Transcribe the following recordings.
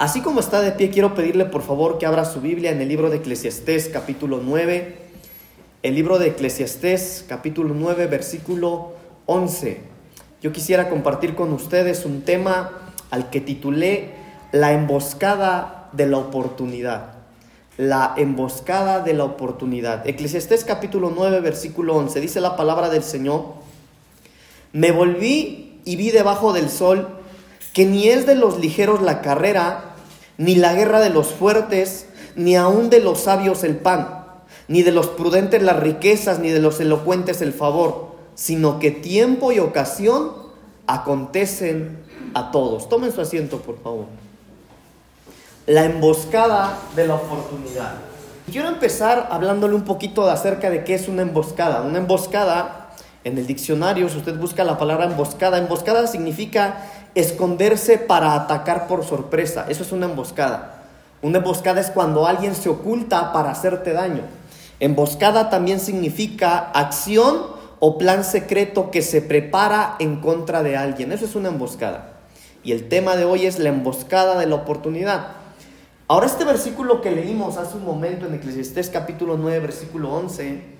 Así como está de pie, quiero pedirle por favor que abra su Biblia en el libro de Eclesiastés capítulo 9. El libro de Eclesiastés capítulo 9 versículo 11. Yo quisiera compartir con ustedes un tema al que titulé La emboscada de la oportunidad. La emboscada de la oportunidad. Eclesiastés capítulo 9 versículo 11. Dice la palabra del Señor. Me volví y vi debajo del sol que ni es de los ligeros la carrera, ni la guerra de los fuertes, ni aun de los sabios el pan, ni de los prudentes las riquezas, ni de los elocuentes el favor, sino que tiempo y ocasión acontecen a todos. Tomen su asiento, por favor. La emboscada de la oportunidad. Quiero empezar hablándole un poquito acerca de qué es una emboscada. Una emboscada, en el diccionario, si usted busca la palabra emboscada, emboscada significa esconderse para atacar por sorpresa. Eso es una emboscada. Una emboscada es cuando alguien se oculta para hacerte daño. Emboscada también significa acción o plan secreto que se prepara en contra de alguien. Eso es una emboscada. Y el tema de hoy es la emboscada de la oportunidad. Ahora este versículo que leímos hace un momento en Eclesiastés capítulo 9, versículo 11,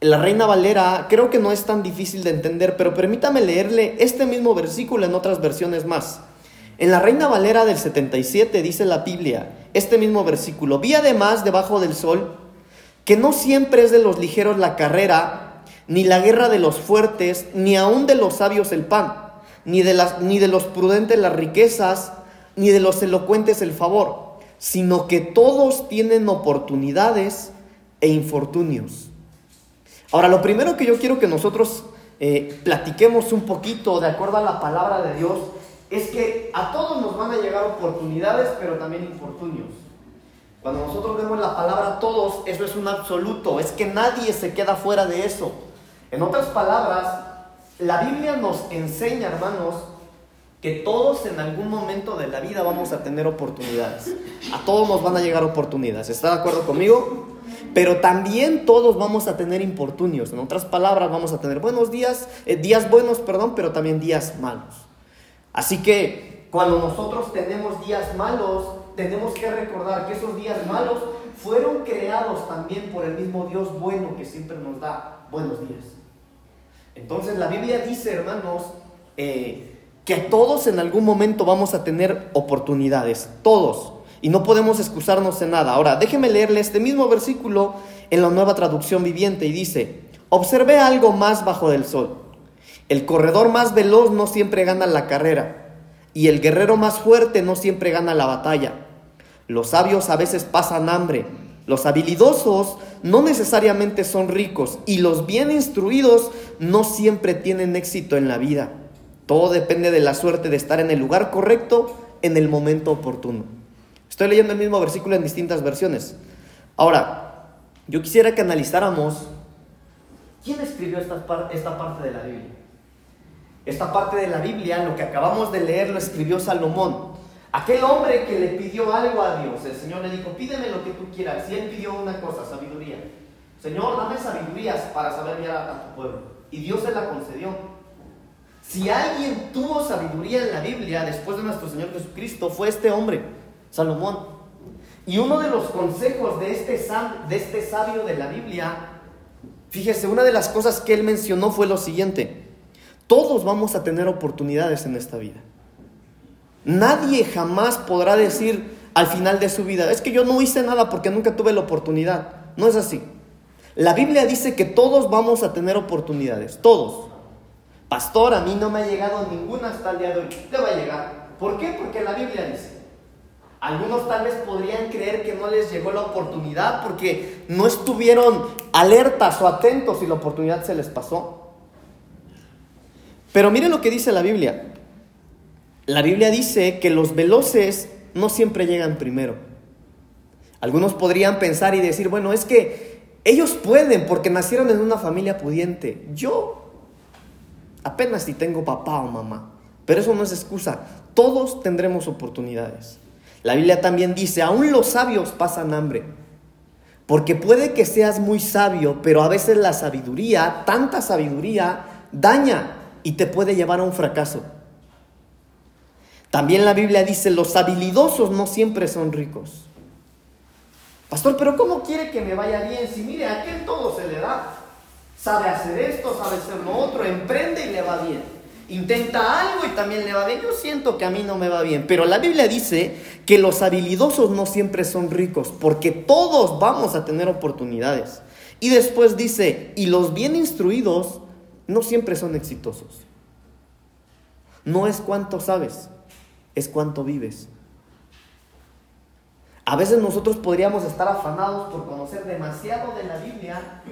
la Reina Valera creo que no es tan difícil de entender, pero permítame leerle este mismo versículo en otras versiones más. En la Reina Valera del 77 dice la Biblia, este mismo versículo, vi además debajo del sol que no siempre es de los ligeros la carrera, ni la guerra de los fuertes, ni aun de los sabios el pan, ni de, las, ni de los prudentes las riquezas, ni de los elocuentes el favor, sino que todos tienen oportunidades e infortunios. Ahora, lo primero que yo quiero que nosotros eh, platiquemos un poquito de acuerdo a la palabra de Dios es que a todos nos van a llegar oportunidades, pero también infortunios. Cuando nosotros vemos la palabra todos, eso es un absoluto, es que nadie se queda fuera de eso. En otras palabras, la Biblia nos enseña, hermanos, que todos en algún momento de la vida vamos a tener oportunidades. A todos nos van a llegar oportunidades. ¿Está de acuerdo conmigo? Pero también todos vamos a tener infortunios. En otras palabras, vamos a tener buenos días, eh, días buenos, perdón, pero también días malos. Así que cuando nosotros tenemos días malos, tenemos que recordar que esos días malos fueron creados también por el mismo Dios bueno que siempre nos da buenos días. Entonces la Biblia dice, hermanos, eh, que todos en algún momento vamos a tener oportunidades, todos y no podemos excusarnos en nada. Ahora, déjeme leerle este mismo versículo en la nueva traducción viviente y dice, observé algo más bajo del sol. El corredor más veloz no siempre gana la carrera y el guerrero más fuerte no siempre gana la batalla. Los sabios a veces pasan hambre, los habilidosos no necesariamente son ricos y los bien instruidos no siempre tienen éxito en la vida. Todo depende de la suerte de estar en el lugar correcto en el momento oportuno. Estoy leyendo el mismo versículo en distintas versiones. Ahora, yo quisiera que analizáramos quién escribió esta, esta parte de la Biblia. Esta parte de la Biblia, lo que acabamos de leer, lo escribió Salomón. Aquel hombre que le pidió algo a Dios, el Señor le dijo, pídeme lo que tú quieras. Y él pidió una cosa, sabiduría. Señor, dame sabidurías para saber guiar a tu pueblo. Y Dios se la concedió. Si alguien tuvo sabiduría en la Biblia después de nuestro Señor Jesucristo, fue este hombre. Salomón. Y uno de los consejos de este, de este sabio de la Biblia, fíjese, una de las cosas que él mencionó fue lo siguiente. Todos vamos a tener oportunidades en esta vida. Nadie jamás podrá decir al final de su vida, es que yo no hice nada porque nunca tuve la oportunidad. No es así. La Biblia dice que todos vamos a tener oportunidades, todos. Pastor, a mí no me ha llegado ninguna hasta el día de hoy. Te va a llegar. ¿Por qué? Porque la Biblia dice. Algunos tal vez podrían creer que no les llegó la oportunidad porque no estuvieron alertas o atentos y la oportunidad se les pasó. Pero miren lo que dice la Biblia. La Biblia dice que los veloces no siempre llegan primero. Algunos podrían pensar y decir, bueno, es que ellos pueden porque nacieron en una familia pudiente. Yo apenas si tengo papá o mamá. Pero eso no es excusa. Todos tendremos oportunidades. La Biblia también dice, aún los sabios pasan hambre. Porque puede que seas muy sabio, pero a veces la sabiduría, tanta sabiduría, daña y te puede llevar a un fracaso. También la Biblia dice, los habilidosos no siempre son ricos. Pastor, pero ¿cómo quiere que me vaya bien? Si mire, a aquel todo se le da. Sabe hacer esto, sabe hacer lo otro, emprende y le va bien. Intenta algo y también le va bien. Yo siento que a mí no me va bien. Pero la Biblia dice que los habilidosos no siempre son ricos, porque todos vamos a tener oportunidades. Y después dice, y los bien instruidos no siempre son exitosos. No es cuánto sabes, es cuánto vives. A veces nosotros podríamos estar afanados por conocer demasiado de la Biblia,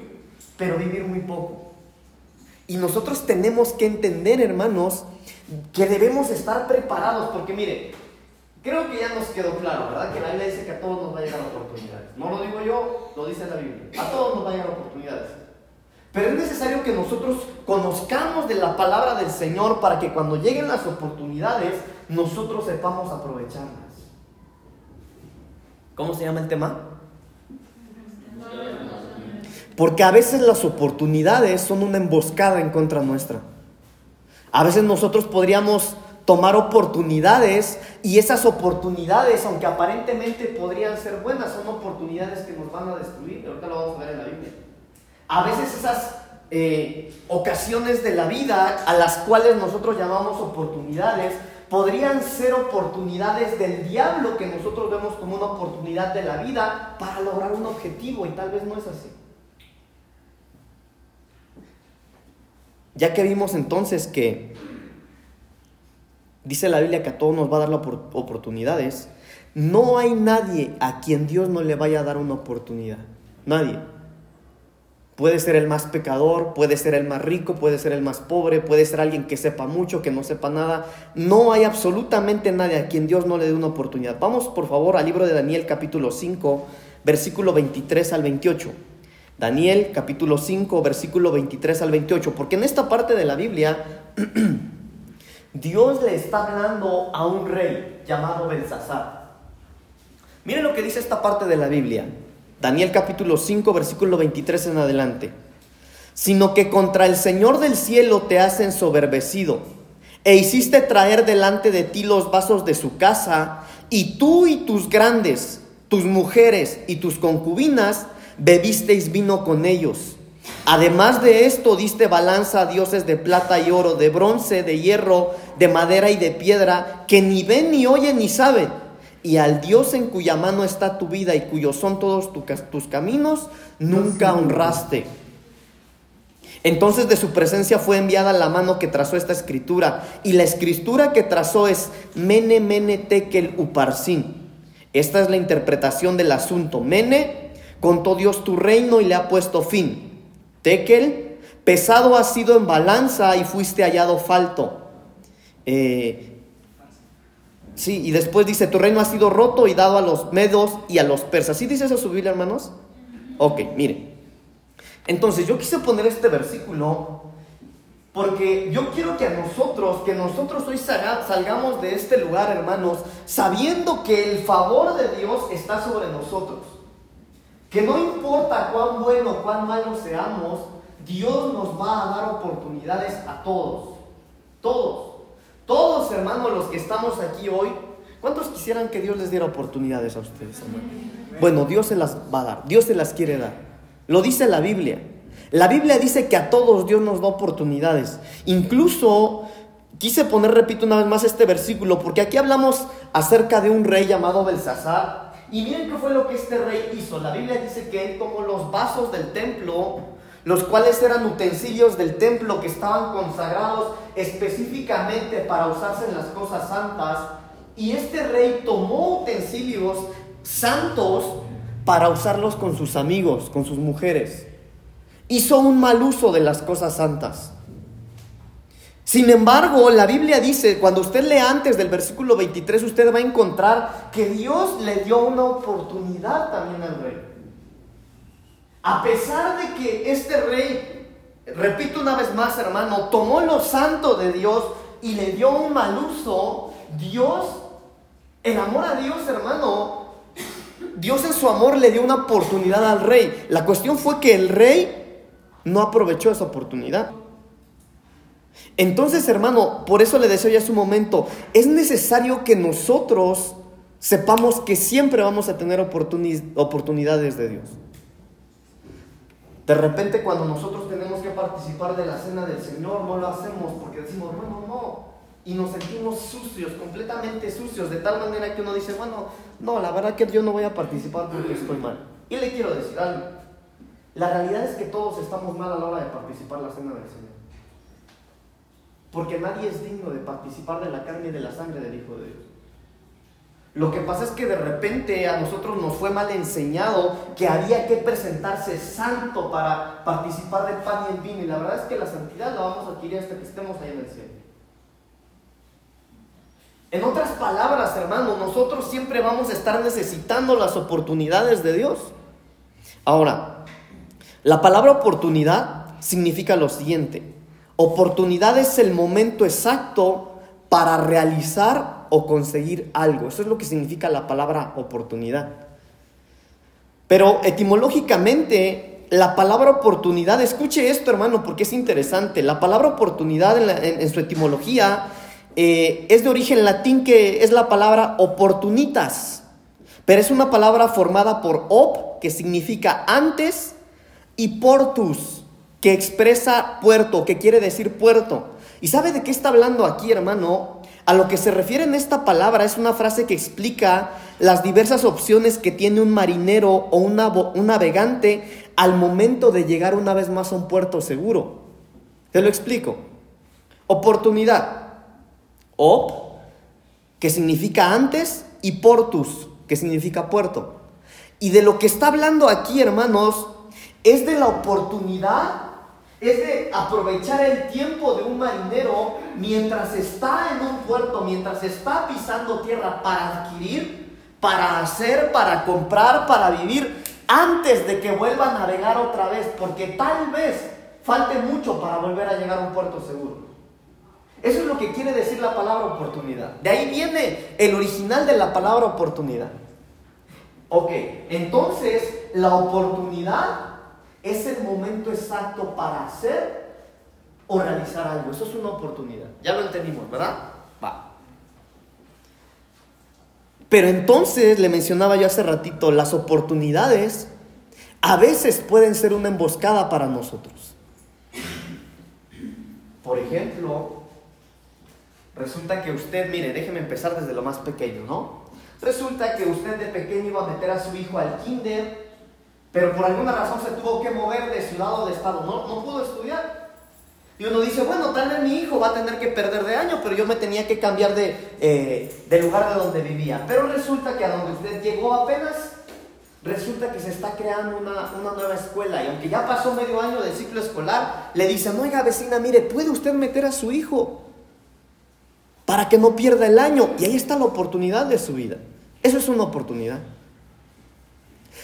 pero vivir muy poco. Y nosotros tenemos que entender, hermanos, que debemos estar preparados, porque mire, creo que ya nos quedó claro, ¿verdad? Que la Biblia dice que a todos nos va a llegar oportunidades. No lo digo yo, lo dice la Biblia. A todos nos va a llegar oportunidades. Pero es necesario que nosotros conozcamos de la palabra del Señor para que cuando lleguen las oportunidades, nosotros sepamos aprovecharlas. ¿Cómo se llama el tema? Porque a veces las oportunidades son una emboscada en contra nuestra. A veces nosotros podríamos tomar oportunidades y esas oportunidades, aunque aparentemente podrían ser buenas, son oportunidades que nos van a destruir. Ahorita lo vamos a ver en la Biblia. A veces esas eh, ocasiones de la vida a las cuales nosotros llamamos oportunidades podrían ser oportunidades del diablo que nosotros vemos como una oportunidad de la vida para lograr un objetivo y tal vez no es así. Ya que vimos entonces que dice la Biblia que a todos nos va a dar oportunidades, no hay nadie a quien Dios no le vaya a dar una oportunidad. Nadie. Puede ser el más pecador, puede ser el más rico, puede ser el más pobre, puede ser alguien que sepa mucho, que no sepa nada. No hay absolutamente nadie a quien Dios no le dé una oportunidad. Vamos por favor al libro de Daniel capítulo 5, versículo 23 al 28. Daniel capítulo 5, versículo 23 al 28. Porque en esta parte de la Biblia Dios le está hablando a un rey llamado Belsasar. Miren lo que dice esta parte de la Biblia. Daniel capítulo 5, versículo 23 en adelante. Sino que contra el Señor del cielo te has ensoberbecido, e hiciste traer delante de ti los vasos de su casa, y tú y tus grandes, tus mujeres y tus concubinas, bebisteis vino con ellos. Además de esto, diste balanza a dioses de plata y oro, de bronce, de hierro, de madera y de piedra, que ni ven, ni oyen, ni saben y al Dios en cuya mano está tu vida y cuyos son todos tus caminos, nunca honraste. Entonces de su presencia fue enviada la mano que trazó esta escritura, y la escritura que trazó es Mene, Mene, Tekel, Uparsin. Esta es la interpretación del asunto. Mene, contó Dios tu reino y le ha puesto fin. Tekel, pesado has sido en balanza y fuiste hallado falto. Eh, Sí, y después dice, tu reino ha sido roto y dado a los medos y a los persas. ¿Sí dice eso su Biblia, hermanos? Ok, mire. Entonces yo quise poner este versículo porque yo quiero que a nosotros, que nosotros hoy salgamos de este lugar, hermanos, sabiendo que el favor de Dios está sobre nosotros. Que no importa cuán bueno o cuán malo seamos, Dios nos va a dar oportunidades a todos. Todos. Todos, hermanos, los que estamos aquí hoy, ¿cuántos quisieran que Dios les diera oportunidades a ustedes? Bueno, Dios se las va a dar, Dios se las quiere dar. Lo dice la Biblia. La Biblia dice que a todos Dios nos da oportunidades. Incluso quise poner, repito una vez más, este versículo, porque aquí hablamos acerca de un rey llamado Belsasar. Y miren qué fue lo que este rey hizo. La Biblia dice que él tomó los vasos del templo los cuales eran utensilios del templo que estaban consagrados específicamente para usarse en las cosas santas. Y este rey tomó utensilios santos para usarlos con sus amigos, con sus mujeres. Hizo un mal uso de las cosas santas. Sin embargo, la Biblia dice, cuando usted lee antes del versículo 23, usted va a encontrar que Dios le dio una oportunidad también al rey. A pesar de que este rey, repito una vez más hermano, tomó lo santo de Dios y le dio un mal uso, Dios, el amor a Dios hermano, Dios en su amor le dio una oportunidad al rey. La cuestión fue que el rey no aprovechó esa oportunidad. Entonces, hermano, por eso le deseo ya su momento, es necesario que nosotros sepamos que siempre vamos a tener oportunidades de Dios. De repente cuando nosotros tenemos que participar de la cena del Señor, no lo hacemos porque decimos, bueno, no. Y nos sentimos sucios, completamente sucios, de tal manera que uno dice, bueno, no, la verdad que yo no voy a participar porque estoy mal. Y le quiero decir algo. La realidad es que todos estamos mal a la hora de participar en la cena del Señor. Porque nadie es digno de participar de la carne y de la sangre del Hijo de Dios. Lo que pasa es que de repente a nosotros nos fue mal enseñado que había que presentarse santo para participar del pan y el vino. Y la verdad es que la santidad la vamos a adquirir hasta que estemos ahí en el cielo. En otras palabras, hermano, nosotros siempre vamos a estar necesitando las oportunidades de Dios. Ahora, la palabra oportunidad significa lo siguiente. Oportunidad es el momento exacto para realizar o conseguir algo. Eso es lo que significa la palabra oportunidad. Pero etimológicamente, la palabra oportunidad, escuche esto hermano, porque es interesante. La palabra oportunidad en, su etimología eh, es de origen latín que es la palabra oportunitas. Pero es una palabra formada por op, que significa antes, y portus, que expresa puerto, que quiere decir puerto. ¿Y sabe de qué está hablando aquí, hermano? A lo que se refiere en esta palabra es una frase que explica las diversas opciones que tiene un marinero o un navegante al momento de llegar una vez más a un puerto seguro. Te lo explico. Oportunidad. Op, que significa antes, y portus, que significa puerto. Y de lo que está hablando aquí, hermanos, es de la oportunidad es de aprovechar el tiempo de un marinero mientras está en un puerto, mientras está pisando tierra para adquirir, para hacer, para comprar, para vivir, antes de que vuelva a navegar otra vez, porque tal vez falte mucho para volver a llegar a un puerto seguro. Eso es lo que quiere decir la palabra oportunidad. De ahí viene el original de la palabra oportunidad. Ok, entonces la oportunidad es el momento exacto para hacer o realizar algo. Eso es una oportunidad. Ya lo entendimos, ¿verdad? Va. Pero entonces, le mencionaba yo hace ratito, las oportunidades a veces pueden ser una emboscada para nosotros. Por ejemplo, resulta que usted, mire, déjeme empezar desde lo más pequeño, ¿no? Resulta que usted de pequeño iba a meter a su hijo al kinder pero por alguna razón se tuvo que mover de ciudad o de estado, no, no pudo estudiar. Y uno dice, bueno, tal vez mi hijo va a tener que perder de año, pero yo me tenía que cambiar de, eh, de lugar de donde vivía. Pero resulta que a donde usted llegó apenas, resulta que se está creando una, una, nueva escuela. Y aunque ya pasó medio año del ciclo escolar, le dicen, oiga vecina, mire, ¿puede usted meter a su hijo? Para que no pierda el año. Y ahí está la oportunidad de su vida. Eso es una oportunidad.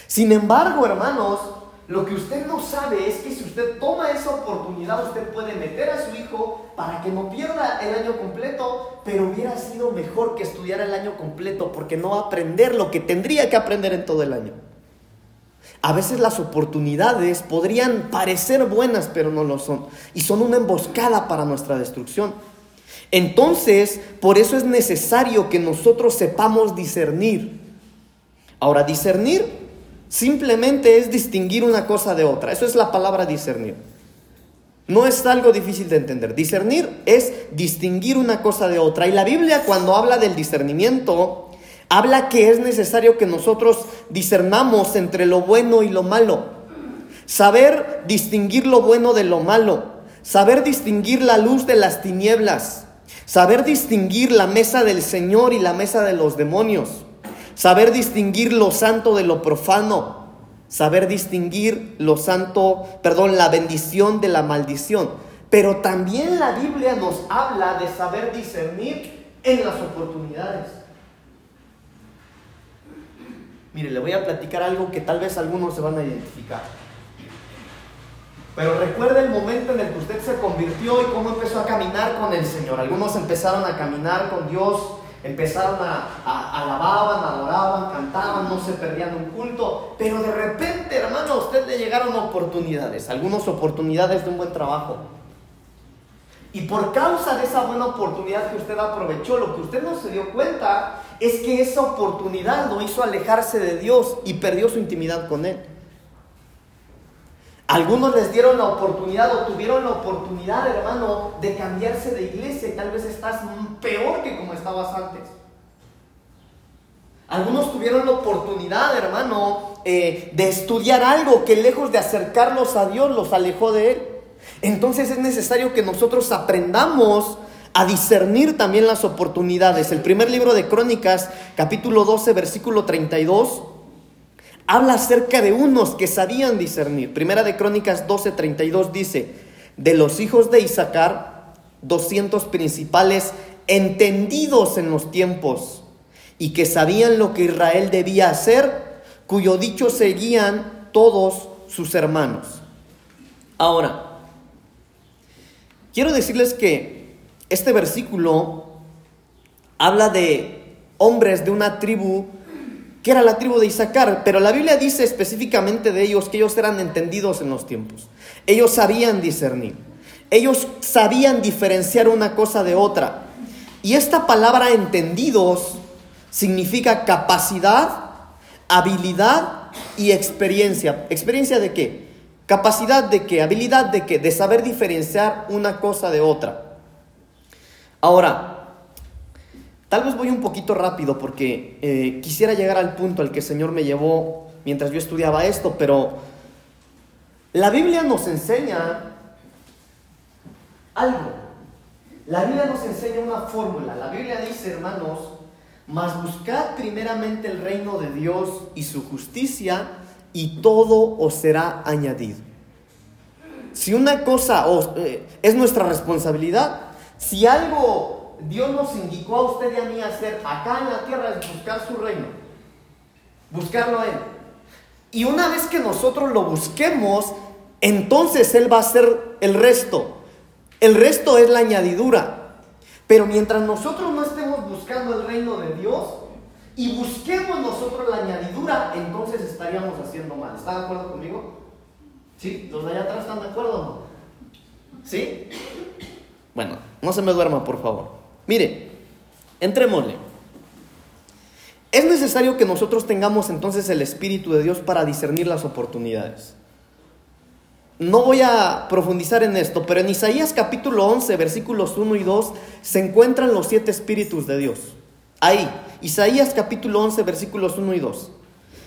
Sin embargo, hermanos, lo que usted no sabe es que si usted toma esa oportunidad, usted puede meter a su hijo para que no pierda el año completo, pero hubiera sido mejor que estudiara el año completo porque no aprender lo que tendría que aprender en todo el año. A veces las oportunidades podrían parecer buenas, pero no lo son. Y son una emboscada para nuestra destrucción. Entonces, por eso es necesario que nosotros sepamos discernir. Ahora, discernir Simplemente es distinguir una cosa de otra. Eso es la palabra discernir. No es algo difícil de entender. Discernir es distinguir una cosa de otra. Y la Biblia cuando habla del discernimiento, habla que es necesario que nosotros discernamos entre lo bueno y lo malo. Saber distinguir lo bueno de lo malo. Saber distinguir la luz de las tinieblas. Saber distinguir la mesa del Señor y la mesa de los demonios saber distinguir lo santo de lo profano, saber distinguir lo santo, perdón, la bendición de la maldición. Pero también la Biblia nos habla de saber discernir en las oportunidades. Mire, le voy a platicar algo que tal vez algunos se van a identificar. Pero recuerda el momento en el que usted se convirtió y cómo empezó a caminar con el Señor. Algunos empezaron a caminar con Dios Empezaron a, a, alababan, adoraban, cantaban, no se perdían un culto, pero de repente, hermano, a usted le llegaron oportunidades, algunas oportunidades de un buen trabajo. Y por causa de esa buena oportunidad que usted aprovechó, lo que usted no se dio cuenta es que esa oportunidad lo hizo alejarse de Dios y perdió su intimidad con Él. Algunos les dieron la oportunidad o tuvieron la oportunidad, hermano, de cambiarse de iglesia y tal vez estás peor que como estabas antes. Algunos tuvieron la oportunidad, hermano, eh, de estudiar algo que lejos de acercarlos a Dios los alejó de Él. Entonces es necesario que nosotros aprendamos a discernir también las oportunidades. El primer libro de Crónicas, capítulo 12, versículo 32, habla acerca de unos que sabían discernir. Primera de Crónicas 12, 32 dice, de los hijos de Isaacar, 200 principales entendidos en los tiempos y que sabían lo que Israel debía hacer, cuyo dicho seguían todos sus hermanos. Ahora, quiero decirles que este versículo habla de hombres de una tribu que era la tribu de Isaacar, pero la Biblia dice específicamente de ellos que ellos eran entendidos en los tiempos. Ellos sabían discernir. Ellos sabían diferenciar una cosa de otra. Y esta palabra entendidos significa capacidad, habilidad y experiencia. ¿Experiencia de qué? Capacidad de qué? Habilidad de qué? De saber diferenciar una cosa de otra. Ahora, tal vez voy un poquito rápido porque eh, quisiera llegar al punto al que el Señor me llevó mientras yo estudiaba esto, pero la Biblia nos enseña algo. La Biblia nos enseña una fórmula. La Biblia dice, hermanos, mas buscad primeramente el reino de Dios y su justicia, y todo os será añadido. Si una cosa eh, es nuestra responsabilidad, si algo Dios nos indicó a usted y a mí hacer acá en la tierra es buscar su reino, buscarlo a Él. Y una vez que nosotros lo busquemos, entonces Él va a hacer el resto. El resto es la añadidura. Pero mientras nosotros no estemos buscando el reino de Dios y busquemos nosotros la añadidura, entonces estaríamos haciendo mal. ¿Están de acuerdo conmigo? ¿Sí? ¿Los de allá atrás están de acuerdo? ¿Sí? Bueno, no se me duerma, por favor. Mire, entrémosle. Es necesario que nosotros tengamos entonces el Espíritu de Dios para discernir las oportunidades. No voy a profundizar en esto, pero en Isaías capítulo 11, versículos 1 y 2, se encuentran los siete espíritus de Dios. Ahí, Isaías capítulo 11, versículos 1 y 2.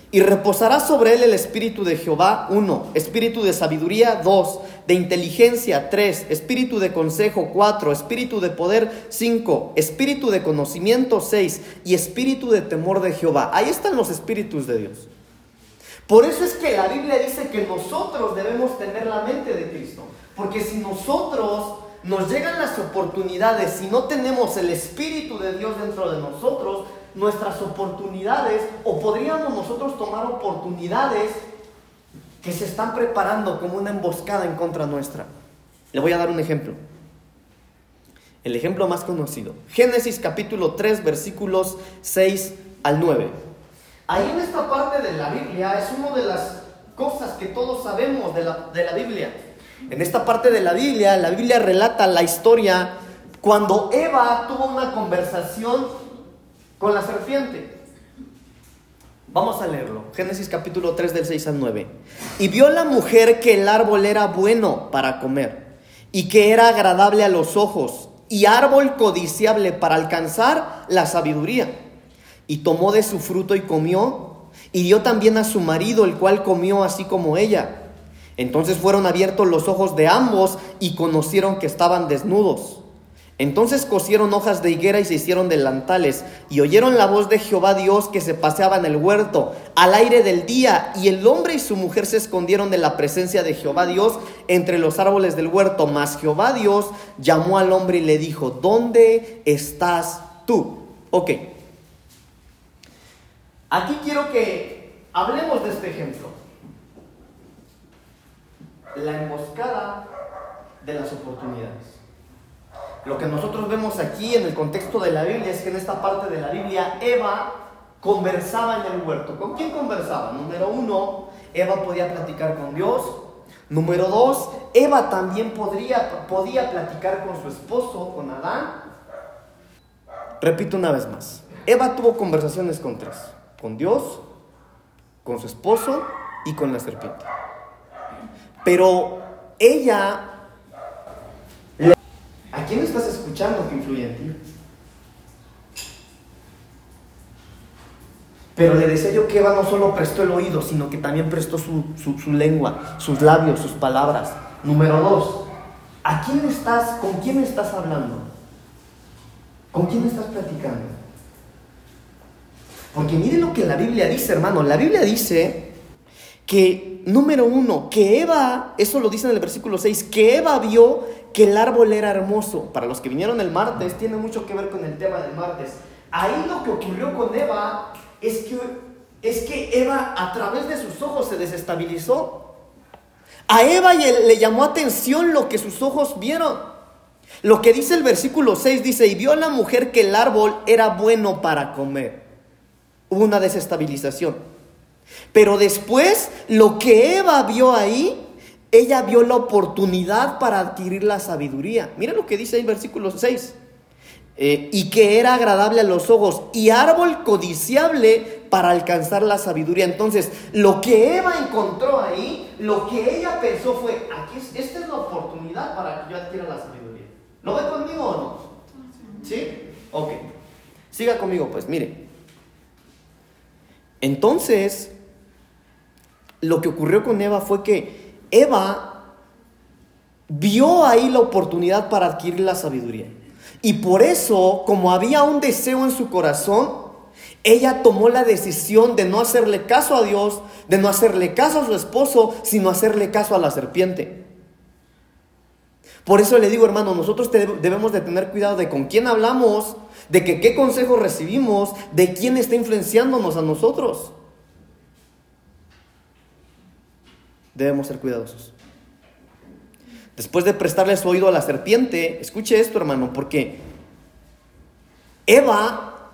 Y reposará sobre él el espíritu de Jehová, 1, espíritu de sabiduría, 2, de inteligencia, 3, espíritu de consejo, 4, espíritu de poder, 5, espíritu de conocimiento, 6, y espíritu de temor de Jehová. Ahí están los espíritus de Dios. Por eso es que la Biblia dice que nosotros debemos tener la mente de Cristo. Porque si nosotros nos llegan las oportunidades, si no tenemos el Espíritu de Dios dentro de nosotros, nuestras oportunidades, o podríamos nosotros tomar oportunidades que se están preparando como una emboscada en contra nuestra. Le voy a dar un ejemplo. El ejemplo más conocido. Génesis capítulo 3 versículos 6 al 9. Ahí en esta parte de la Biblia es una de las cosas que todos sabemos de la, de la Biblia. En esta parte de la Biblia, la Biblia relata la historia cuando Eva tuvo una conversación con la serpiente. Vamos a leerlo. Génesis capítulo 3 del 6 al 9. Y vio la mujer que el árbol era bueno para comer y que era agradable a los ojos y árbol codiciable para alcanzar la sabiduría y tomó de su fruto y comió, y dio también a su marido, el cual comió así como ella. Entonces fueron abiertos los ojos de ambos y conocieron que estaban desnudos. Entonces cosieron hojas de higuera y se hicieron delantales, y oyeron la voz de Jehová Dios que se paseaba en el huerto al aire del día, y el hombre y su mujer se escondieron de la presencia de Jehová Dios entre los árboles del huerto. Mas Jehová Dios llamó al hombre y le dijo, ¿dónde estás tú? Ok, Aquí quiero que hablemos de este ejemplo. La emboscada de las oportunidades. Lo que nosotros vemos aquí en el contexto de la Biblia es que en esta parte de la Biblia Eva conversaba en el huerto. ¿Con quién conversaba? Número uno, Eva podía platicar con Dios. Número dos, Eva también podría, podía platicar con su esposo, con Adán. Repito una vez más, Eva tuvo conversaciones con tres, con Dios, con su esposo y con la serpiente. Pero ella... ¿A quién estás escuchando que influye en ti? Pero le decía yo que Eva no solo prestó el oído, sino que también prestó su, lengua, sus labios, sus palabras. Número dos, ¿a quién estás, con quién estás hablando? ¿Con quién estás platicando? Porque mire lo que la Biblia dice, hermano. La Biblia dice que, número uno, que Eva, eso lo dice en el versículo 6, que Eva vio que el árbol era hermoso. Para los que vinieron el martes, tiene mucho que ver con el tema del martes. Ahí lo que ocurrió con Eva es que, es que Eva a través de sus ojos se desestabilizó. A Eva le llamó atención lo que sus ojos vieron. Lo que dice el versículo 6 dice, y vio la mujer que el árbol era bueno para comer. Hubo una desestabilización. Pero después, lo que Eva vio ahí, ella vio la oportunidad para adquirir la sabiduría. Mira lo que dice el versículo 6. Eh, y que era agradable a los ojos y árbol codiciable para alcanzar la sabiduría. Entonces, lo que Eva encontró ahí, lo que ella pensó fue, aquí esta es la oportunidad para que yo adquiera la sabiduría. ¿Lo ve conmigo o no? ¿Sí? Ok. Siga conmigo, pues, mire. Entonces, lo que ocurrió con Eva fue que Eva vio ahí la oportunidad para adquirir la sabiduría. Y por eso, como había un deseo en su corazón, ella tomó la decisión de no hacerle caso a Dios, de no hacerle caso a su esposo, sino hacerle caso a la serpiente. Por eso le digo, hermano, nosotros debemos de tener cuidado de con quién hablamos, de qué consejos recibimos, de quién está influenciándonos a nosotros. Debemos ser cuidadosos. Después de prestarle su oído a la serpiente, escuche esto hermano, porque Eva,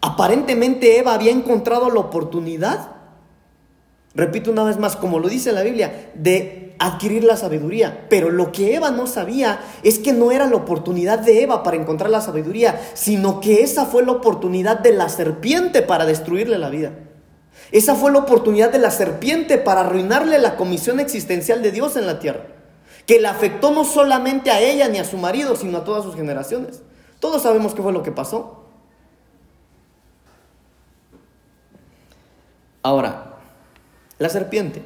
aparentemente Eva había encontrado la oportunidad, repito una vez más, como lo dice la Biblia, de adquirir la sabiduría. Pero lo que Eva no sabía es que no era la oportunidad de Eva para encontrar la sabiduría, sino que esa fue la oportunidad de la serpiente para destruirle la vida. Esa fue la oportunidad de la serpiente para arruinarle la comisión existencial de Dios en la tierra que le afectó no solamente a ella ni a su marido, sino a todas sus generaciones. Todos sabemos qué fue lo que pasó. Ahora, la serpiente.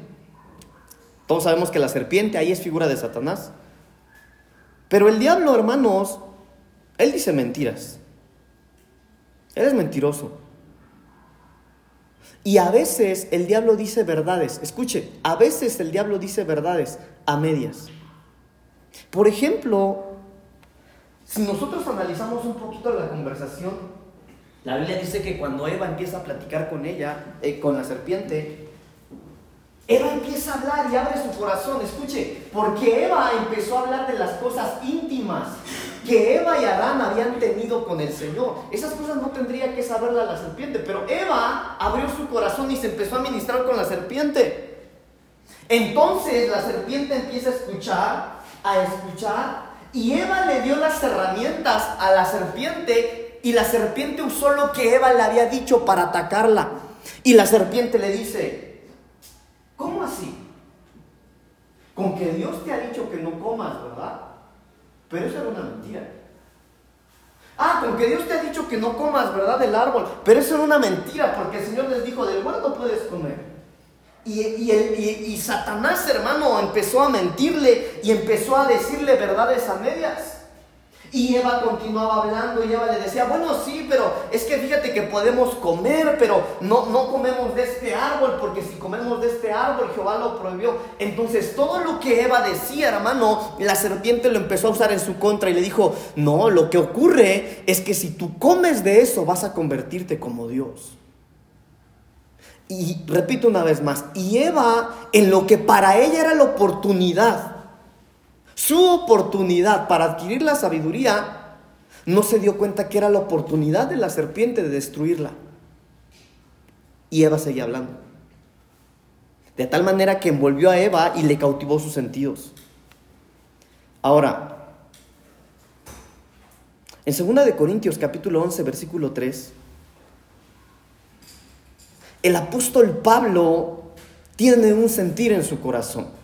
Todos sabemos que la serpiente ahí es figura de Satanás. Pero el diablo, hermanos, él dice mentiras. Él es mentiroso. Y a veces el diablo dice verdades. Escuche, a veces el diablo dice verdades a medias. Por ejemplo, si nosotros analizamos un poquito la conversación, la Biblia dice que cuando Eva empieza a platicar con ella, eh, con la serpiente, Eva empieza a hablar y abre su corazón. Escuche, porque Eva empezó a hablar de las cosas íntimas que Eva y Adán habían tenido con el Señor. Esas cosas no tendría que saberla la serpiente, pero Eva abrió su corazón y se empezó a ministrar con la serpiente. Entonces la serpiente empieza a escuchar a escuchar y Eva le dio las herramientas a la serpiente y la serpiente usó lo que Eva le había dicho para atacarla. Y la serpiente le dice, ¿cómo así? Con que Dios te ha dicho que no comas, ¿verdad? Pero eso era una mentira. Ah, con que Dios te ha dicho que no comas, ¿verdad? Del árbol. Pero eso era una mentira, porque el Señor les dijo, del no puedes comer. Y, Satanás, hermano, empezó a mentirle y empezó a decirle verdades a medias. Y Eva continuaba hablando y Eva le decía, bueno, sí, pero es que fíjate que podemos comer, pero no, no comemos de este árbol, porque si comemos de este árbol, Jehová lo prohibió. Entonces todo lo que Eva decía, hermano, la serpiente lo empezó a usar en su contra y le dijo, no, lo que ocurre es que si tú comes de eso, vas a convertirte como Dios. Y repito una vez más, y Eva, en lo que para ella era la oportunidad, su oportunidad para adquirir la sabiduría, no se dio cuenta que era la oportunidad de la serpiente de destruirla. Y Eva seguía hablando. De tal manera que envolvió a Eva y le cautivó sus sentidos. Ahora, en 2 de Corintios capítulo 11, versículo 3, el apóstol Pablo tiene un sentir en su corazón.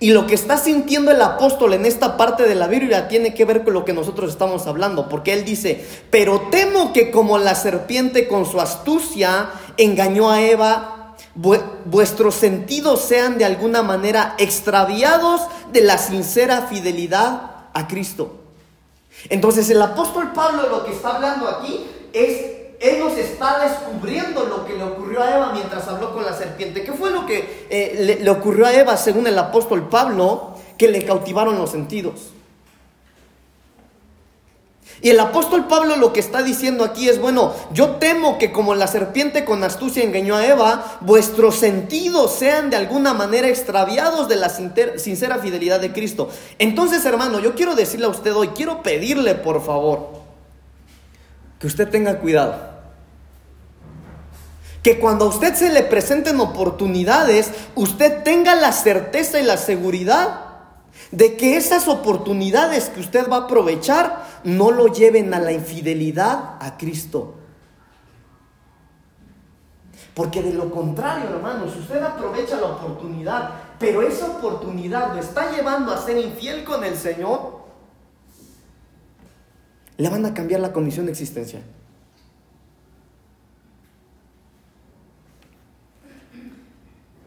Y lo que está sintiendo el apóstol en esta parte de la Biblia tiene que ver con lo que nosotros estamos hablando, porque él dice, pero temo que como la serpiente con su astucia engañó a Eva, vuestros sentidos sean de alguna manera extraviados de la sincera fidelidad a Cristo. Entonces el apóstol Pablo lo que está hablando aquí es él nos está descubriendo lo que le ocurrió a Eva mientras habló con la serpiente. ¿Qué fue lo que eh, le, ocurrió a Eva según el apóstol Pablo? Que le cautivaron los sentidos. Y el apóstol Pablo lo que está diciendo aquí es, bueno, yo temo que como la serpiente con astucia engañó a Eva, vuestros sentidos sean de alguna manera extraviados de la sincera fidelidad de Cristo. Entonces, hermano, yo quiero decirle a usted hoy, quiero pedirle por favor, que usted tenga cuidado. Que cuando a usted se le presenten oportunidades, usted tenga la certeza y la seguridad de que esas oportunidades que usted va a aprovechar no lo lleven a la infidelidad a Cristo. Porque de lo contrario, hermano, si usted aprovecha la oportunidad, pero esa oportunidad lo está llevando a ser infiel con el Señor, le van a cambiar la condición de existencia.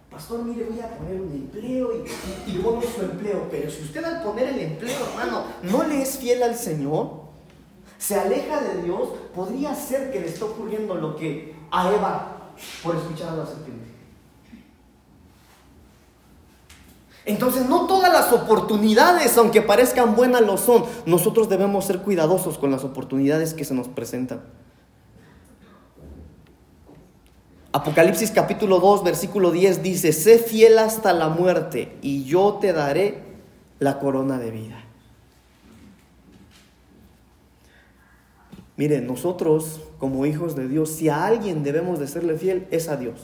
Pastor, mire, voy a poner un empleo y, y, y su empleo, pero si usted al poner el empleo, hermano, no le es fiel al Señor, se aleja de Dios, podría ser que le esté ocurriendo lo que a Eva por escuchar a la. Entonces no todas las oportunidades, aunque parezcan buenas, lo son. Nosotros debemos ser cuidadosos con las oportunidades que se nos presentan. Apocalipsis capítulo 2, versículo 10 dice, sé fiel hasta la muerte y yo te daré la corona de vida. Miren, nosotros como hijos de Dios, si a alguien debemos de serle fiel, es a Dios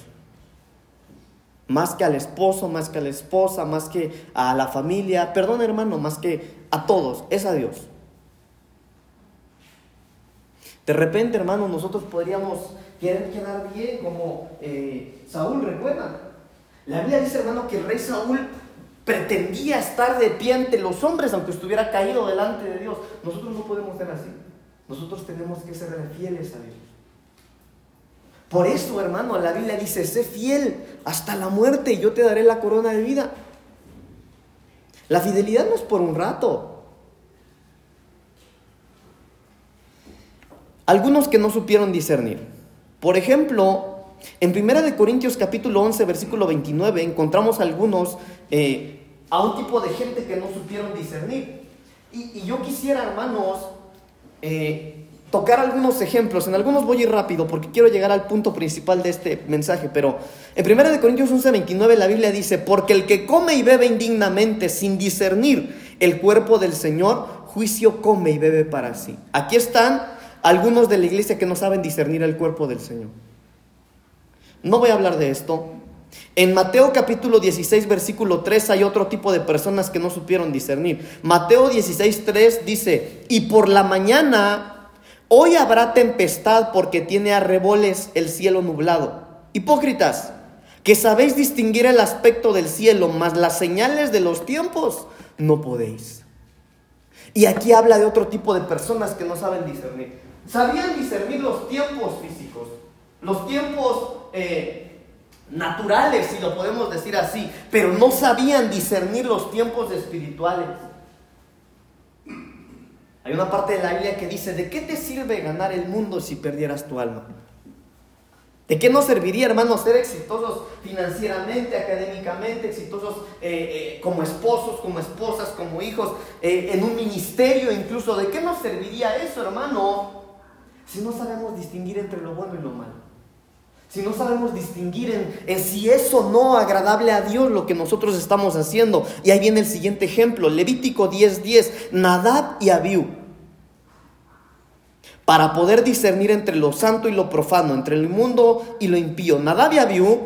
más que al esposo, más que a la esposa, más que a la familia, perdón hermano, más que a todos, es a Dios. De repente, hermano, nosotros podríamos querer quedar bien como eh, Saúl, recuerda. La Biblia dice, hermano, que el rey Saúl pretendía estar de pie ante los hombres, aunque estuviera caído delante de Dios. Nosotros no podemos ser así. Nosotros tenemos que ser fieles a Dios. Por eso, hermano, la Biblia dice, sé fiel hasta la muerte y yo te daré la corona de vida. La fidelidad no es por un rato. Algunos que no supieron discernir. Por ejemplo, en 1 Corintios capítulo 11, versículo 29, encontramos algunos, eh, a un tipo de gente que no supieron discernir. Y, yo quisiera, hermanos, eh, tocar algunos ejemplos. En algunos voy a ir rápido porque quiero llegar al punto principal de este mensaje. Pero en 1 Corintios 11, 29 la Biblia dice, porque el que come y bebe indignamente sin discernir el cuerpo del Señor, juicio come y bebe para sí. Aquí están algunos de la iglesia que no saben discernir el cuerpo del Señor. No voy a hablar de esto. En Mateo capítulo 16, versículo 3 hay otro tipo de personas que no supieron discernir. Mateo 16, 3 dice, y por la mañana Hoy habrá tempestad porque tiene arreboles el cielo nublado. Hipócritas, que sabéis distinguir el aspecto del cielo, mas las señales de los tiempos no podéis. Y aquí habla de otro tipo de personas que no saben discernir. Sabían discernir los tiempos físicos, los tiempos eh, naturales, si lo podemos decir así, pero no sabían discernir los tiempos espirituales. Hay una parte de la Biblia que dice, ¿de qué te sirve ganar el mundo si perdieras tu alma? ¿De qué nos serviría, hermano, ser exitosos financieramente, académicamente, exitosos eh, eh, como esposos, como esposas, como hijos, eh, en un ministerio incluso? ¿De qué nos serviría eso, hermano, si no sabemos distinguir entre lo bueno y lo malo? Si no sabemos distinguir en, si es o no agradable a Dios lo que nosotros estamos haciendo. Y ahí viene el siguiente ejemplo, Levítico 10:10, 10, Nadab y Abiú. Para poder discernir entre lo santo y lo profano, entre el mundo y lo impío. Nadab y Abiú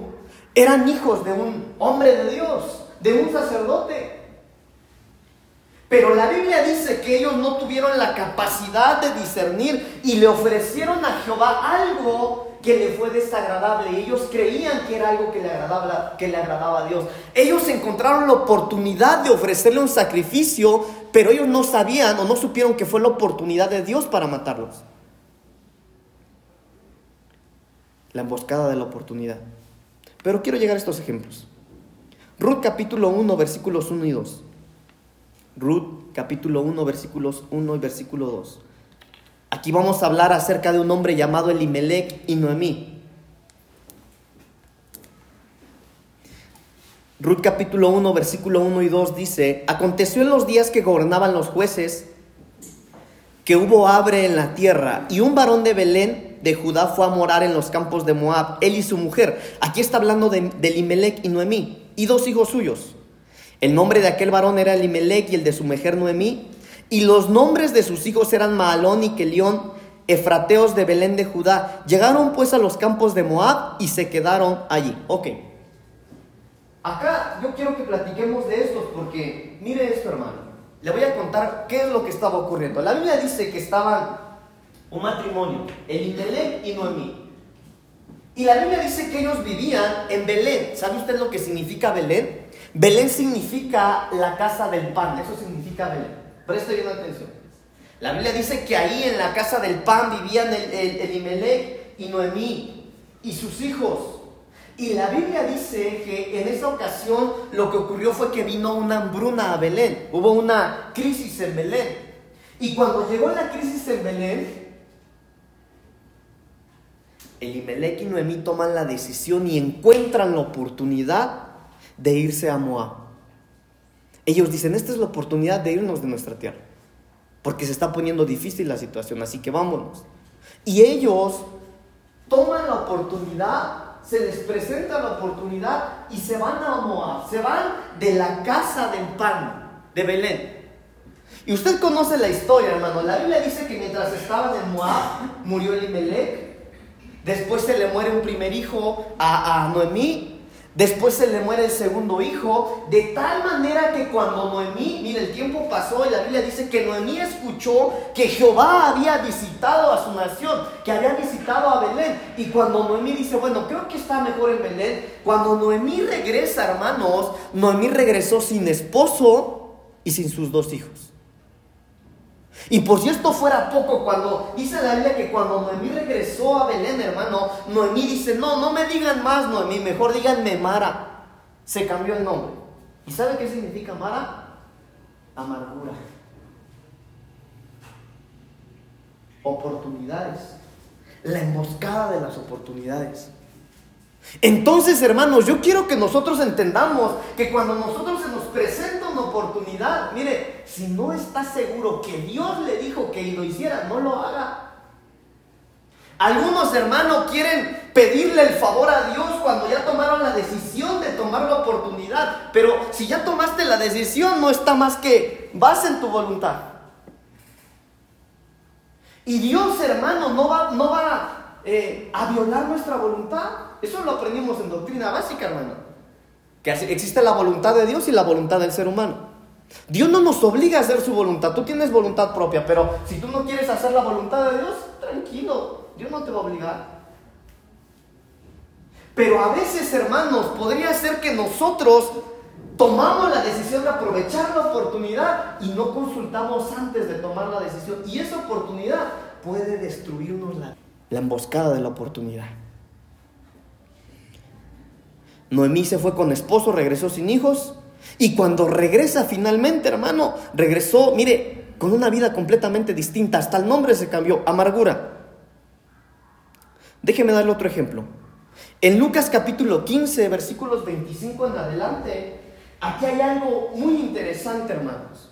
Eran hijos de un hombre de Dios, de un sacerdote. Pero la Biblia dice que ellos no tuvieron la capacidad de discernir y le ofrecieron a Jehová algo que le fue desagradable. Ellos creían que era algo que le agradaba, que le agradaba a Dios. Ellos encontraron la oportunidad de ofrecerle un sacrificio, pero ellos no sabían o no supieron que fue la oportunidad de Dios para matarlos. La emboscada de la oportunidad. Pero quiero llegar a estos ejemplos. Ruth capítulo 1, versículos 1 y 2. Ruth capítulo 1 versículos 1 y versículo 2. Aquí vamos a hablar acerca de un hombre llamado Elimelech y Noemí. Ruth capítulo 1 versículo 1 y 2 dice, aconteció en los días que gobernaban los jueces que hubo hambre en la tierra y un varón de Belén de Judá fue a morar en los campos de Moab, él y su mujer. Aquí está hablando de, de Elimelech y Noemí y dos hijos suyos. El nombre de aquel varón era Elimelech y el de su mujer Noemí. Y los nombres de sus hijos eran Maalón y Kelión, efrateos de Belén de Judá. Llegaron pues a los campos de Moab y se quedaron allí. Ok. Acá yo quiero que platiquemos de estos porque mire esto hermano. Le voy a contar qué es lo que estaba ocurriendo. La Biblia dice que estaban un matrimonio, Elimelech y Noemí. Y la Biblia dice que ellos vivían en Belén. ¿Sabe usted lo que significa Belén? Belén significa la casa del pan, eso significa Belén. Preste bien atención. La Biblia dice que ahí en la casa del pan vivían el, Elimelech y Noemí y sus hijos. Y la Biblia dice que en esa ocasión lo que ocurrió fue que vino una hambruna a Belén. Hubo una crisis en Belén. Y cuando llegó la crisis en Belén, Elimelech y Noemí toman la decisión y encuentran la oportunidad de irse a Moab. Ellos dicen, esta es la oportunidad de irnos de nuestra tierra, porque se está poniendo difícil la situación, así que vámonos. Y ellos toman la oportunidad, se les presenta la oportunidad y se van a Moab, se van de la casa del pan de Belén. Y usted conoce la historia, hermano. La Biblia dice que mientras estaban en Moab, murió Elimelech. Después se le muere un primer hijo a, a Noemí Después se le muere el segundo hijo, de tal manera que cuando Noemí, mire, el tiempo pasó y la Biblia dice que Noemí escuchó que Jehová había visitado a su nación, que había visitado a Belén. Y cuando Noemí dice, bueno, creo que está mejor en Belén, cuando Noemí regresa, hermanos, Noemí regresó sin esposo y sin sus dos hijos. Y por si esto fuera poco, cuando dice la Biblia que cuando Noemí regresó a Belén, hermano, Noemí dice, no, no me digan más Noemí, mejor díganme Mara. Se cambió el nombre. ¿Y sabe qué significa Mara? Amargura. Oportunidades. La emboscada de las oportunidades. Entonces, hermanos, yo quiero que nosotros entendamos que cuando nosotros presenta una oportunidad, mire, si no está seguro que Dios le dijo que lo hiciera, no lo haga. Algunos hermanos quieren pedirle el favor a Dios cuando ya tomaron la decisión de tomar la oportunidad, pero si ya tomaste la decisión, no está más que vas en tu voluntad. Y Dios, hermano, no va, eh, a violar nuestra voluntad. Eso lo aprendimos en doctrina básica, hermano. Que existe la voluntad de Dios y la voluntad del ser humano. Dios no nos obliga a hacer su voluntad. Tú tienes voluntad propia, pero si tú no quieres hacer la voluntad de Dios, tranquilo. Dios no te va a obligar. Pero a veces, hermanos, podría ser que nosotros tomamos la decisión de aprovechar la oportunidad y no consultamos antes de tomar la decisión. Y esa oportunidad puede destruirnos la, la emboscada de la oportunidad. Noemí se fue con esposo, regresó sin hijos. Y cuando regresa finalmente, hermano, regresó, mire, con una vida completamente distinta. Hasta el nombre se cambió, amargura. Déjeme darle otro ejemplo. En Lucas capítulo 15, versículos 25 en adelante, aquí hay algo muy interesante, hermanos.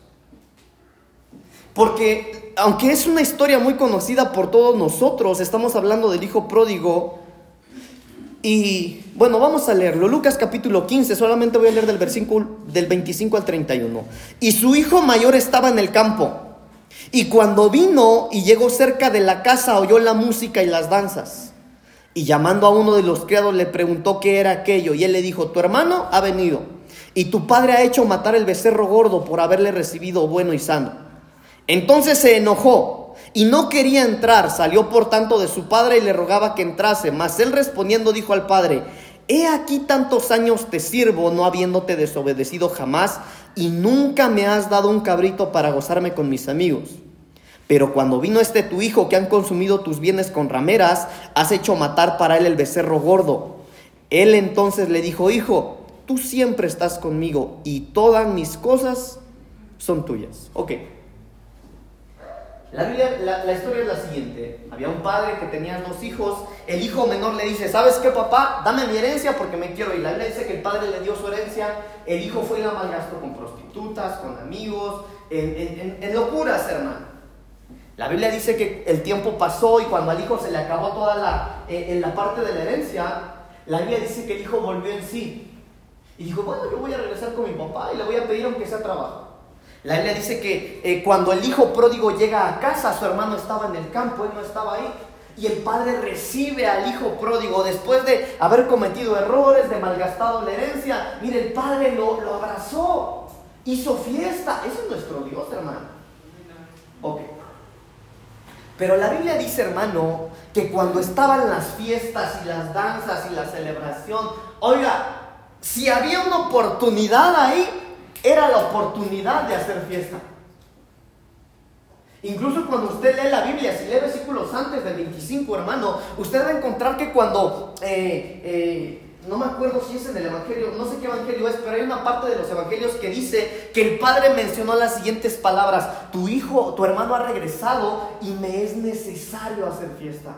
Porque aunque es una historia muy conocida por todos nosotros, estamos hablando del hijo pródigo, y bueno, vamos a leerlo. Lucas capítulo 15, solamente voy a leer del versículo del 25 al 31. Y su hijo mayor estaba en el campo. Y cuando vino y llegó cerca de la casa, oyó la música y las danzas. Y llamando a uno de los criados le preguntó qué era aquello. Y él le dijo, tu hermano ha venido. Y tu padre ha hecho matar el becerro gordo por haberle recibido bueno y sano. Entonces se enojó y no quería entrar. Salió por tanto de su padre y le rogaba que entrase. Mas él respondiendo dijo al padre, He aquí tantos años te sirvo, no habiéndote desobedecido jamás, y nunca me has dado un cabrito para gozarme con mis amigos. Pero cuando vino este tu hijo que han consumido tus bienes con rameras, has hecho matar para él el becerro gordo. Él entonces le dijo, hijo, tú siempre estás conmigo y todas mis cosas son tuyas. Ok. La, la, historia es la siguiente. Había un padre que tenía dos hijos. El hijo menor le dice, ¿sabes qué papá? Dame mi herencia porque me quiero ir. La Biblia dice que el padre le dio su herencia. El hijo fue y la malgastó con prostitutas, con amigos, en locuras, hermano. La Biblia dice que el tiempo pasó y cuando al hijo se le acabó toda la, eh, en la parte de la herencia, la Biblia dice que el hijo volvió en sí. Y dijo, bueno, yo voy a regresar con mi papá y le voy a pedir aunque sea trabajo. La Biblia dice que eh, cuando el hijo pródigo llega a casa, su hermano estaba en el campo, él no estaba ahí. Y el padre recibe al hijo pródigo después de haber cometido errores, de malgastado la herencia. Mire, el padre lo, lo abrazó, hizo fiesta. Ese es nuestro Dios, hermano. Ok. Pero la Biblia dice, hermano, que cuando estaban las fiestas y las danzas y la celebración, oiga, si había una oportunidad ahí, era la oportunidad de hacer fiesta. Incluso cuando usted lee la Biblia, si lee versículos antes del 25, hermano, usted va a encontrar que cuando eh, eh, no me acuerdo si es en el Evangelio, no sé qué Evangelio es, pero hay una parte de los Evangelios que dice que el Padre mencionó las siguientes palabras, tu hijo, tu hermano ha regresado y me es necesario hacer fiesta.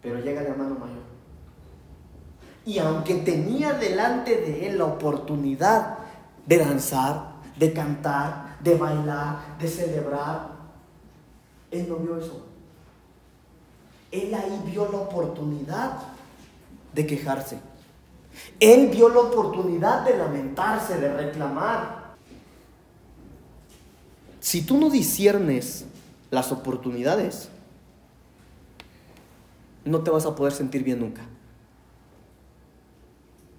Pero llega el hermano mayor. Y aunque tenía delante de él la oportunidad de danzar, de cantar, de bailar, de celebrar, él no vio eso. Él ahí vio la oportunidad de quejarse. Él vio la oportunidad de lamentarse, de reclamar. Si tú no disiernes las oportunidades, no te vas a poder sentir bien nunca.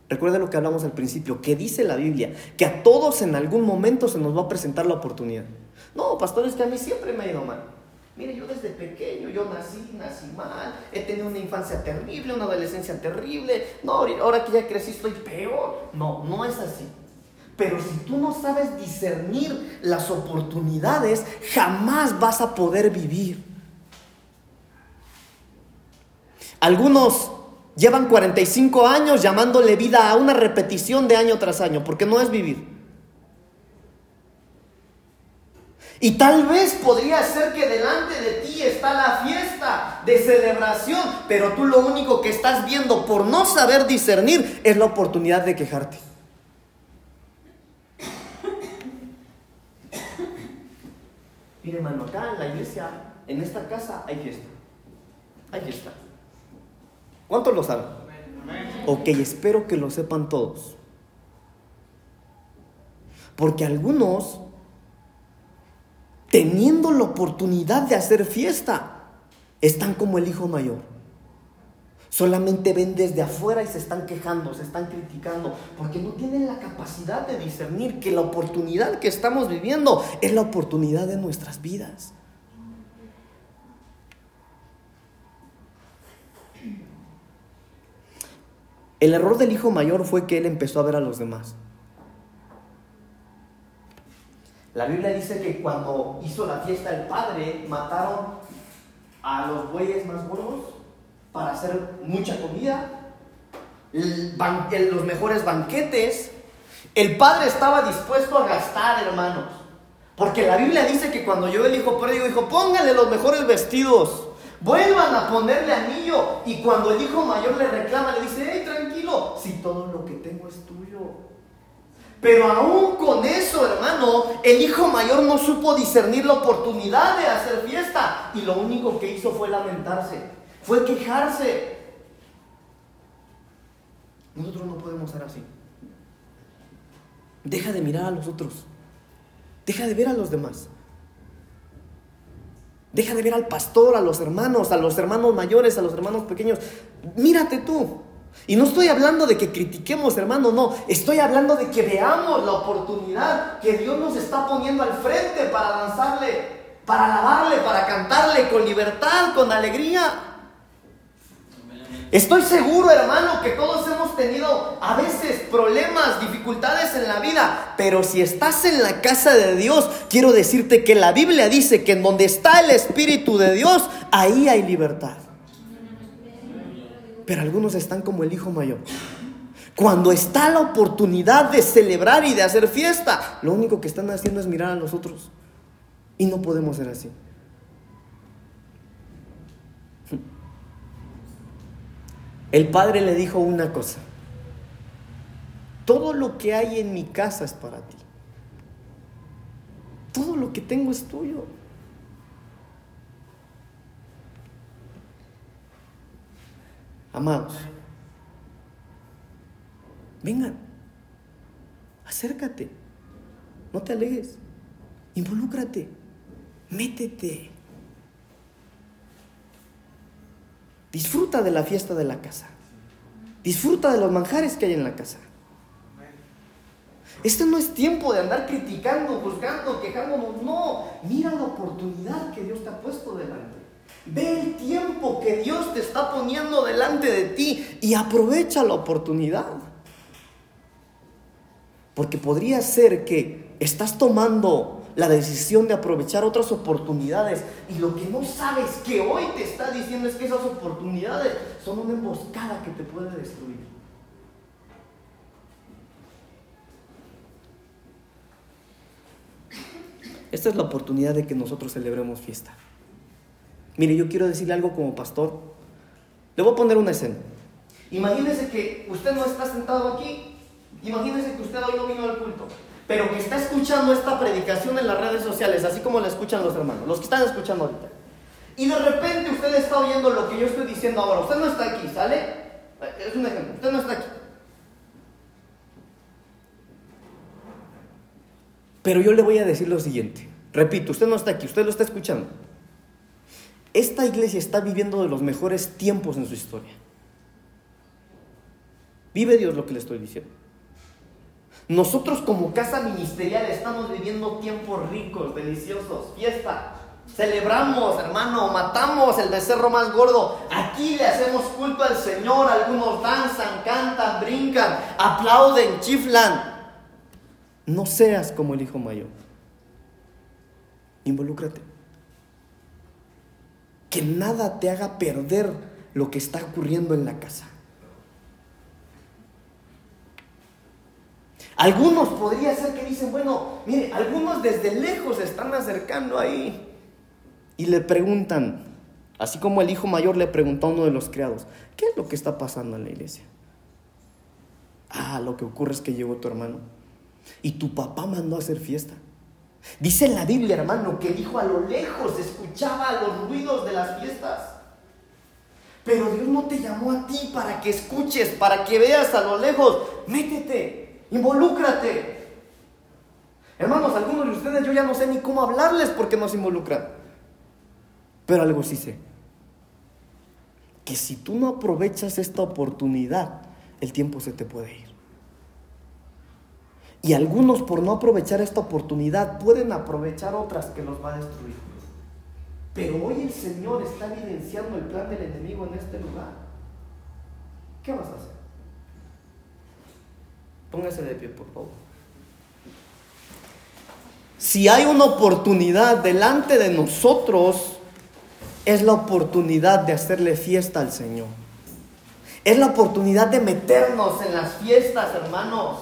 Recuerda lo que hablamos al principio, que dice la Biblia, que a todos en algún momento se nos va a presentar la oportunidad. No, pastor, es que a mí siempre me ha ido mal. Mire, yo desde pequeño, yo nací, nací mal, he tenido una infancia terrible, una adolescencia terrible, no, ahora que ya crecí estoy peor. No, no es así. Pero si tú no sabes discernir las oportunidades, jamás vas a poder vivir. Algunos llevan 45 años llamándole vida a una repetición de año tras año, porque no es vivir. Y tal vez podría ser que delante de ti está la fiesta de celebración, pero tú lo único que estás viendo por no saber discernir es la oportunidad de quejarte. Mire hermano, acá en la iglesia, en esta casa hay fiesta. Hay fiesta. ¿Cuántos lo saben? Ok, espero que lo sepan todos. Porque algunos teniendo la oportunidad de hacer fiesta, están como el hijo mayor. Solamente ven desde afuera y se están quejando, se están criticando, porque no tienen la capacidad de discernir que la oportunidad que estamos viviendo es la oportunidad de nuestras vidas. El error del hijo mayor fue que él empezó a ver a los demás. La Biblia dice que cuando hizo la fiesta el padre, mataron a los bueyes más gordos para hacer mucha comida, los mejores banquetes. El padre estaba dispuesto a gastar, hermanos. Porque la Biblia dice que cuando yo el hijo pródigo dijo, pónganle los mejores vestidos, vuelvan a ponerle anillo. Y cuando el hijo mayor le reclama, le dice, hey, si todo lo que tengo es tuyo. Pero aún con eso, hermano, el hijo mayor no supo discernir la oportunidad de hacer fiesta y lo único que hizo fue lamentarse, fue quejarse. Nosotros no podemos ser así. Deja de mirar a los otros. Deja de ver a los demás. Deja de ver al pastor, a los hermanos, a los hermanos mayores, a los hermanos pequeños. Mírate tú. Y no estoy hablando de que critiquemos, hermano, no. Estoy hablando de que veamos la oportunidad que Dios nos está poniendo al frente para danzarle, para alabarle, para cantarle con libertad, con alegría. Estoy seguro, hermano, que todos hemos tenido a veces problemas, dificultades en la vida, pero si estás en la casa de Dios, quiero decirte que la Biblia dice que en donde está el Espíritu de Dios, ahí hay libertad. Pero algunos están como el hijo mayor. Cuando está la oportunidad de celebrar y de hacer fiesta, lo único que están haciendo es mirar a los otros. Y no podemos ser así. El padre le dijo una cosa. Todo lo que hay en mi casa es para ti. Todo lo que tengo es tuyo. Amados, vengan, acércate, no te alejes, involúcrate, métete. Disfruta de la fiesta de la casa. Disfruta de los manjares que hay en la casa. Este no es tiempo de andar criticando, buscando, quejándonos. No, mira la oportunidad que Dios te ha puesto delante. Ve el tiempo que Dios te está poniendo delante de ti y aprovecha la oportunidad. Porque podría ser que estás tomando la decisión de aprovechar otras oportunidades. Y lo que no sabes que hoy te está diciendo es que esas oportunidades son una emboscada que te puede destruir. Esta es la oportunidad de que nosotros celebremos fiesta. Mire, yo quiero decirle algo como pastor. Le voy a poner una escena. Imagínese que usted no está sentado aquí. Imagínese que usted hoy no vino al culto pero que está escuchando esta predicación en las redes sociales, así como la escuchan los hermanos, los que están escuchando ahorita. Y de repente usted está oyendo lo que yo estoy diciendo ahora. Usted no está aquí, ¿sale? Es un ejemplo. Usted no está aquí. Pero yo le voy a decir lo siguiente. Repito, usted no está aquí, usted lo está escuchando. Esta iglesia está viviendo de los mejores tiempos en su historia. Vive Dios lo que le estoy diciendo. Nosotros como casa ministerial estamos viviendo tiempos ricos, deliciosos, fiesta. Celebramos, hermano, matamos el becerro más gordo. Aquí le hacemos culto al Señor. Algunos danzan, cantan, brincan, aplauden, chiflan. No seas como el hijo mayor. Involúcrate. Que nada te haga perder lo que está ocurriendo en la casa. Algunos podría ser que dicen, bueno, mire, algunos desde lejos se están acercando ahí y le preguntan, así como el hijo mayor le preguntó a uno de los criados, ¿qué es lo que está pasando en la iglesia? Ah, lo que ocurre es que llegó tu hermano y tu papá mandó a hacer fiesta. Dice en la Biblia, hermano, que el hijo a lo lejos escuchaba los ruidos de las fiestas. Pero Dios no te llamó a ti para que escuches, para que veas a lo lejos. Métete, Involúcrate. Hermanos, algunos de ustedes yo ya no sé ni cómo hablarles porque no se involucran. Pero algo sí sé. Que si tú no aprovechas esta oportunidad, el tiempo se te puede ir. Y algunos por no aprovechar esta oportunidad pueden aprovechar otras que los va a destruir. Pero hoy el Señor está evidenciando el plan del enemigo en este lugar. ¿Qué vas a hacer? Póngase de pie, por favor. Si hay una oportunidad delante de nosotros, es la oportunidad de hacerle fiesta al Señor. Es la oportunidad de meternos en las fiestas, hermanos.